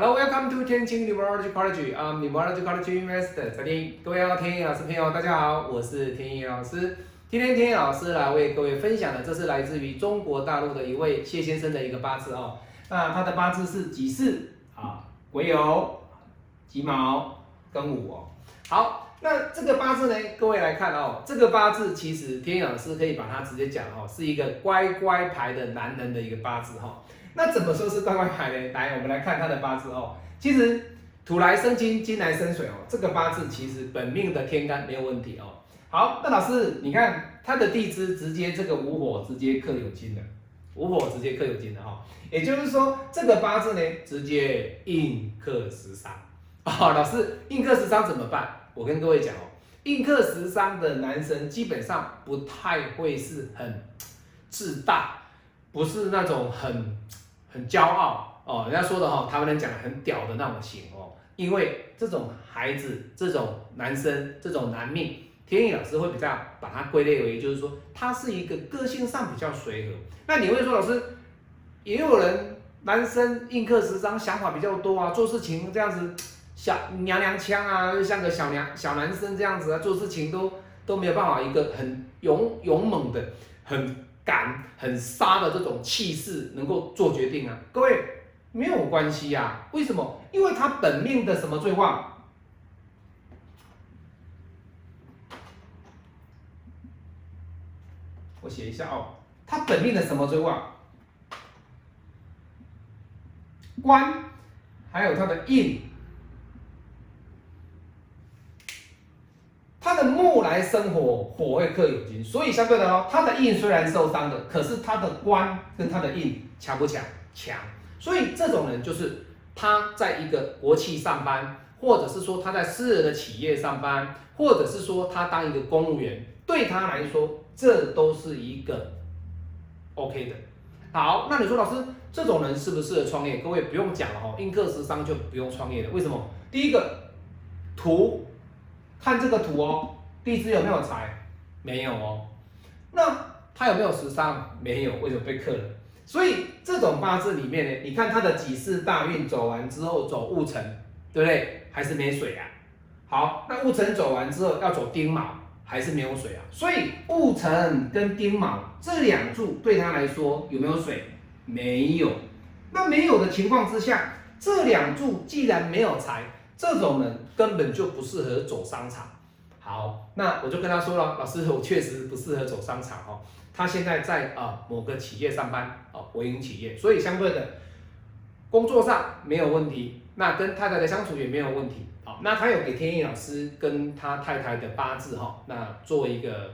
Hello, welcome to 天晴 Numerology College. I'm Numerology College Master. 在天，各位天意老师朋友，大家好，我是天意老师。今天天意老师来为各位分享的，这是来自于中国大陆的一位谢先生的一个八字哦。那他的八字是己巳啊、癸酉、己卯、庚午哦。好，那这个八字呢，各位来看哦，这个八字其实天意老师可以把它直接讲哦，是一个乖乖牌的男人的一个八字哈。那怎么说是乖乖牌呢？来，我们来看他的八字哦。其实土来生金，金来生水哦。这个八字其实本命的天干没有问题哦。好，那老师，你看他的地支直接这个午火直接克有金的，午火直接克有金的哈。也就是说，这个八字呢，直接印克食伤哦。老师，印克食伤怎么办？我跟各位讲哦，印克食伤的男生基本上不太会是很自大，不是那种很。很骄傲哦，人家说的哈，台湾人讲的很屌的那种型哦，因为这种孩子、这种男生、这种男命，天意老师会比较把它归类为，就是说他是一个个性上比较随和。那你会说，老师也有人男生印刻时伤，想法比较多啊，做事情这样子小娘娘腔啊，就像个小娘小男生这样子啊，做事情都都没有办法一个很勇勇猛的很。敢很杀的这种气势，能够做决定啊？各位没有关系呀？为什么？因为他本命的什么最旺？我写一下哦，他本命的什么最旺？官，还有他的印。他的木来生火，火会克有金，所以相对的哦，他的印虽然受伤的，可是他的官跟他的印强不强？强。所以这种人就是他在一个国企上班，或者是说他在私人的企业上班，或者是说他当一个公务员，对他来说这都是一个 OK 的。好，那你说老师这种人适不适合创业？各位不用讲了哈，印克食伤就不用创业了。为什么？第一个图。看这个图哦，地支有没有财？没有哦。那他有没有食伤？没有，为什么被克了？所以这种八字里面呢，你看他的几世大运走完之后走戊辰，对不对？还是没水啊。好，那戊辰走完之后要走丁卯，还是没有水啊。所以戊辰跟丁卯这两柱对他来说有没有水？没有。那没有的情况之下，这两柱既然没有财。这种人根本就不适合走商场。好，那我就跟他说了，老师，我确实不适合走商场哦。他现在在啊某个企业上班哦，国营企业，所以相对的工作上没有问题，那跟太太的相处也没有问题。好，那他有给天意老师跟他太太的八字哈，那做一个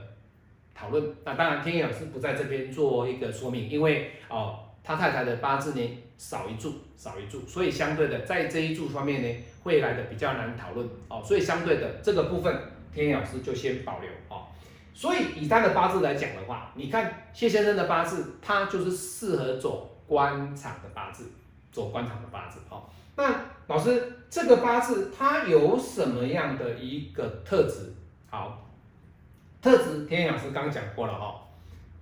讨论。那当然天意老师不在这边做一个说明，因为哦。他太太的八字呢少一柱，少一柱，所以相对的在这一柱方面呢会来的比较难讨论哦，所以相对的这个部分天老师就先保留哦。所以以他的八字来讲的话，你看谢先生的八字，他就是适合走官场的八字，走官场的八字哦。那老师这个八字它有什么样的一个特质？好，特质天老师刚讲过了哈，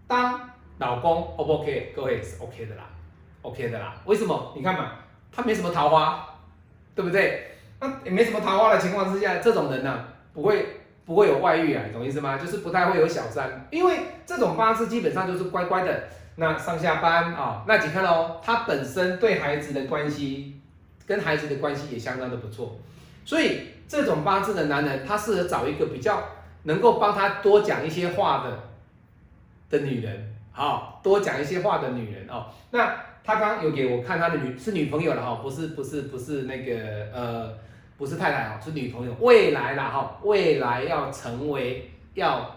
当。老公 O 不 OK？各位是 OK 的啦，OK 的啦。为什么？你看嘛，他没什么桃花，对不对？那也没什么桃花的情况之下，这种人呢，不会不会有外遇啊，懂意思吗？就是不太会有小三，因为这种八字基本上就是乖乖的，那上下班啊，那你看哦，他本身对孩子的关系，跟孩子的关系也相当的不错，所以这种八字的男人，他适合找一个比较能够帮他多讲一些话的的女人。好多讲一些话的女人哦，那他刚刚有给我看他的女是女朋友了哈，不是不是不是那个呃不是太太哦，是女朋友，未来啦哈，未来要成为要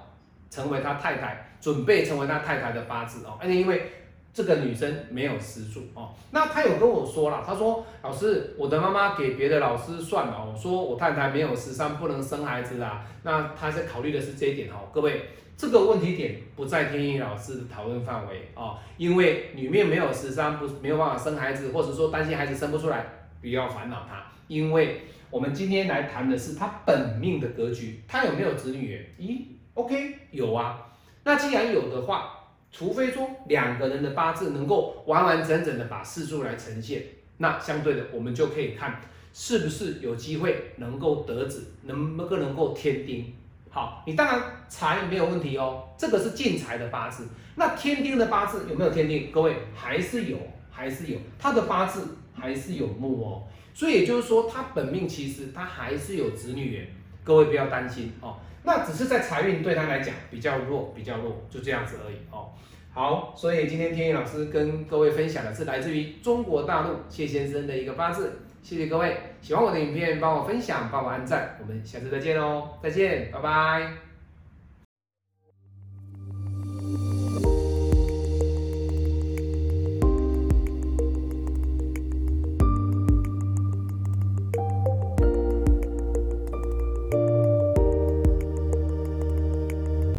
成为他太太，准备成为他太太的八字哦，而且因为这个女生没有失柱哦，那他有跟我说了，他说老师，我的妈妈给别的老师算了，我说我太太没有十三不能生孩子啦，那他在考虑的是这一点哦，各位。这个问题点不在天意老师的讨论范围哦，因为里面没有十三，不没有办法生孩子，或者说担心孩子生不出来，不要烦恼他。因为我们今天来谈的是他本命的格局，他有没有子女？咦，OK，有啊。那既然有的话，除非说两个人的八字能够完完整整的把四柱来呈现，那相对的，我们就可以看是不是有机会能够得子，能不能够天丁。好，你当然财没有问题哦，这个是进财的八字。那天丁的八字有没有天丁？各位还是有，还是有，他的八字还是有木哦。所以也就是说，他本命其实他还是有子女缘，各位不要担心哦。那只是在财运对他来讲比较弱，比较弱，就这样子而已哦。好，所以今天天宇老师跟各位分享的是来自于中国大陆谢先生的一个八字，谢谢各位，喜欢我的影片帮我分享，帮我按赞，我们下次再见喽，再见，拜拜。